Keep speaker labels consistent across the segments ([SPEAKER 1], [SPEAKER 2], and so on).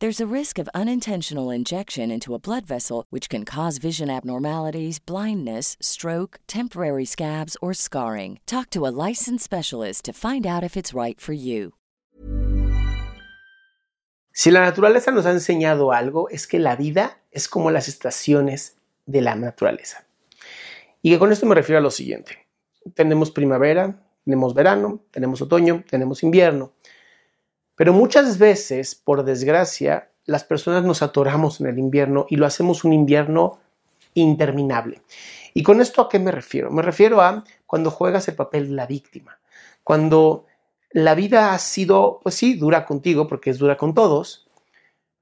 [SPEAKER 1] There's a risk of unintentional injection into a blood vessel, which can cause vision abnormalities, blindness, stroke, temporary scabs, or scarring. Talk to a licensed specialist to find out if it's right for you.
[SPEAKER 2] Si la naturaleza nos ha enseñado algo, es que la vida es como las estaciones de la naturaleza. Y con esto me refiero a lo siguiente. Tenemos primavera, tenemos verano, tenemos otoño, tenemos invierno. Pero muchas veces, por desgracia, las personas nos atoramos en el invierno y lo hacemos un invierno interminable. ¿Y con esto a qué me refiero? Me refiero a cuando juegas el papel de la víctima, cuando la vida ha sido, pues sí, dura contigo porque es dura con todos,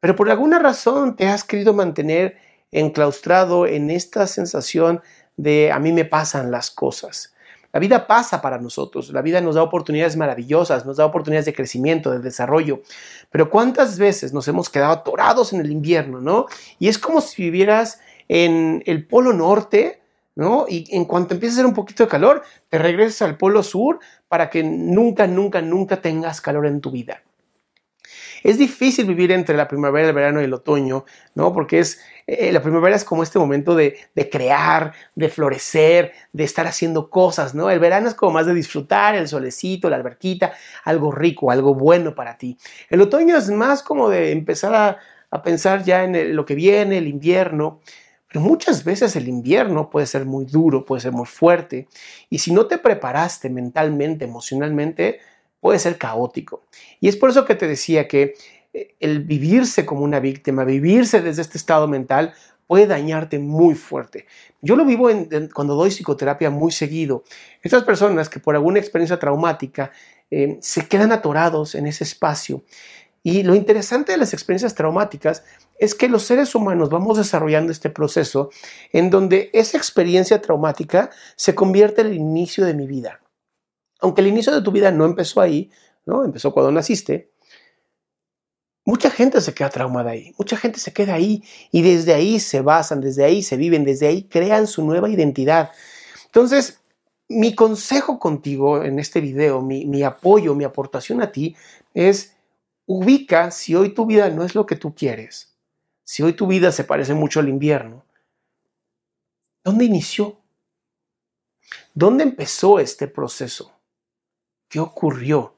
[SPEAKER 2] pero por alguna razón te has querido mantener enclaustrado en esta sensación de a mí me pasan las cosas. La vida pasa para nosotros, la vida nos da oportunidades maravillosas, nos da oportunidades de crecimiento, de desarrollo, pero ¿cuántas veces nos hemos quedado atorados en el invierno, no? Y es como si vivieras en el polo norte, ¿no? Y en cuanto empieza a hacer un poquito de calor, te regresas al polo sur para que nunca, nunca, nunca tengas calor en tu vida. Es difícil vivir entre la primavera, el verano y el otoño, ¿no? Porque es, eh, la primavera es como este momento de, de, crear, de florecer, de estar haciendo cosas, ¿no? El verano es como más de disfrutar, el solecito, la alberquita, algo rico, algo bueno para ti. El otoño es más como de empezar a, a pensar ya en lo que viene, el invierno. Pero muchas veces el invierno puede ser muy duro, puede ser muy fuerte. Y si no te preparaste mentalmente, emocionalmente, puede ser caótico. Y es por eso que te decía que eh, el vivirse como una víctima, vivirse desde este estado mental, puede dañarte muy fuerte. Yo lo vivo cuando doy psicoterapia muy seguido. Estas personas que por alguna experiencia traumática eh, se quedan atorados en ese espacio. Y lo interesante de las experiencias traumáticas es que los seres humanos vamos desarrollando este proceso en donde esa experiencia traumática se convierte en el inicio de mi vida. Aunque el inicio de tu vida no empezó ahí, ¿no? Empezó cuando naciste. Mucha gente se queda traumada ahí, mucha gente se queda ahí y desde ahí se basan, desde ahí se viven, desde ahí crean su nueva identidad. Entonces, mi consejo contigo en este video, mi, mi apoyo, mi aportación a ti es ubica si hoy tu vida no es lo que tú quieres, si hoy tu vida se parece mucho al invierno, ¿dónde inició? ¿Dónde empezó este proceso? ¿Qué ocurrió?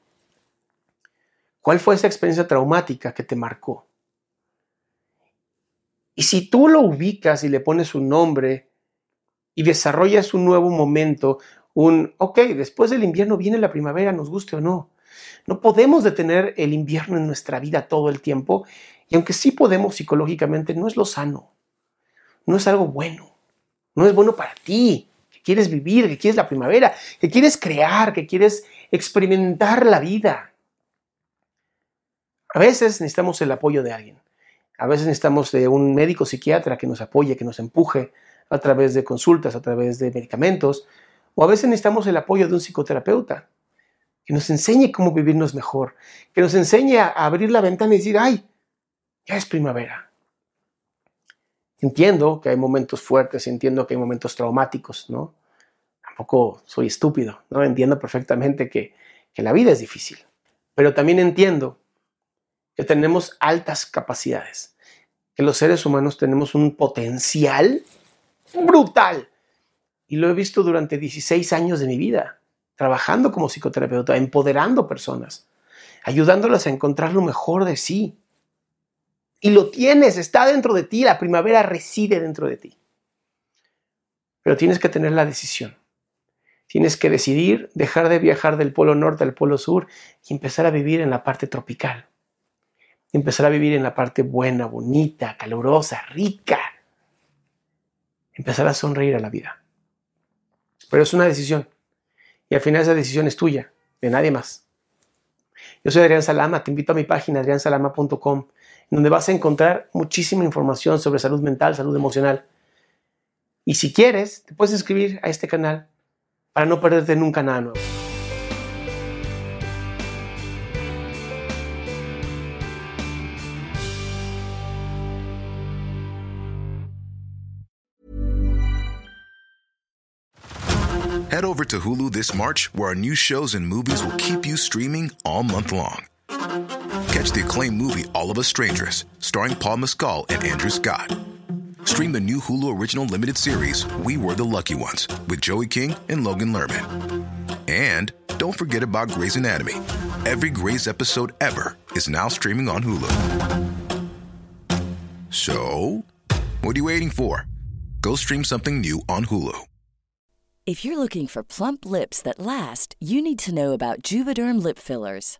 [SPEAKER 2] ¿Cuál fue esa experiencia traumática que te marcó? Y si tú lo ubicas y le pones un nombre y desarrollas un nuevo momento, un, ok, después del invierno viene la primavera, nos guste o no. No podemos detener el invierno en nuestra vida todo el tiempo y aunque sí podemos psicológicamente, no es lo sano, no es algo bueno, no es bueno para ti, que quieres vivir, que quieres la primavera, que quieres crear, que quieres experimentar la vida. A veces necesitamos el apoyo de alguien. A veces necesitamos de un médico psiquiatra que nos apoye, que nos empuje a través de consultas, a través de medicamentos. O a veces necesitamos el apoyo de un psicoterapeuta que nos enseñe cómo vivirnos mejor, que nos enseñe a abrir la ventana y decir, ay, ya es primavera. Entiendo que hay momentos fuertes, entiendo que hay momentos traumáticos, ¿no? Tampoco soy estúpido, ¿no? Entiendo perfectamente que, que la vida es difícil, pero también entiendo que tenemos altas capacidades, que los seres humanos tenemos un potencial brutal. Y lo he visto durante 16 años de mi vida, trabajando como psicoterapeuta, empoderando personas, ayudándolas a encontrar lo mejor de sí, y lo tienes, está dentro de ti, la primavera reside dentro de ti. Pero tienes que tener la decisión. Tienes que decidir dejar de viajar del polo norte al polo sur y empezar a vivir en la parte tropical. empezar a vivir en la parte buena, bonita, calurosa, rica. Empezar a sonreír a la vida. Pero es una decisión. Y al final esa decisión es tuya, de nadie más. Yo soy Adrián Salama, te invito a mi página adriansalama.com donde vas a encontrar muchísima información sobre salud mental, salud emocional. Y si quieres, te puedes inscribir a este canal para no perderte nunca nada nuevo.
[SPEAKER 3] Head over to Hulu this March, where our new shows and movies will keep you streaming all month long. Catch the acclaimed movie All of Us Strangers, starring Paul Mescal and Andrew Scott. Stream the new Hulu original limited series We Were the Lucky Ones with Joey King and Logan Lerman. And don't forget about Grey's Anatomy. Every Grey's episode ever is now streaming on Hulu. So, what are you waiting for? Go stream something new on Hulu.
[SPEAKER 1] If you're looking for plump lips that last, you need to know about Juvederm lip fillers.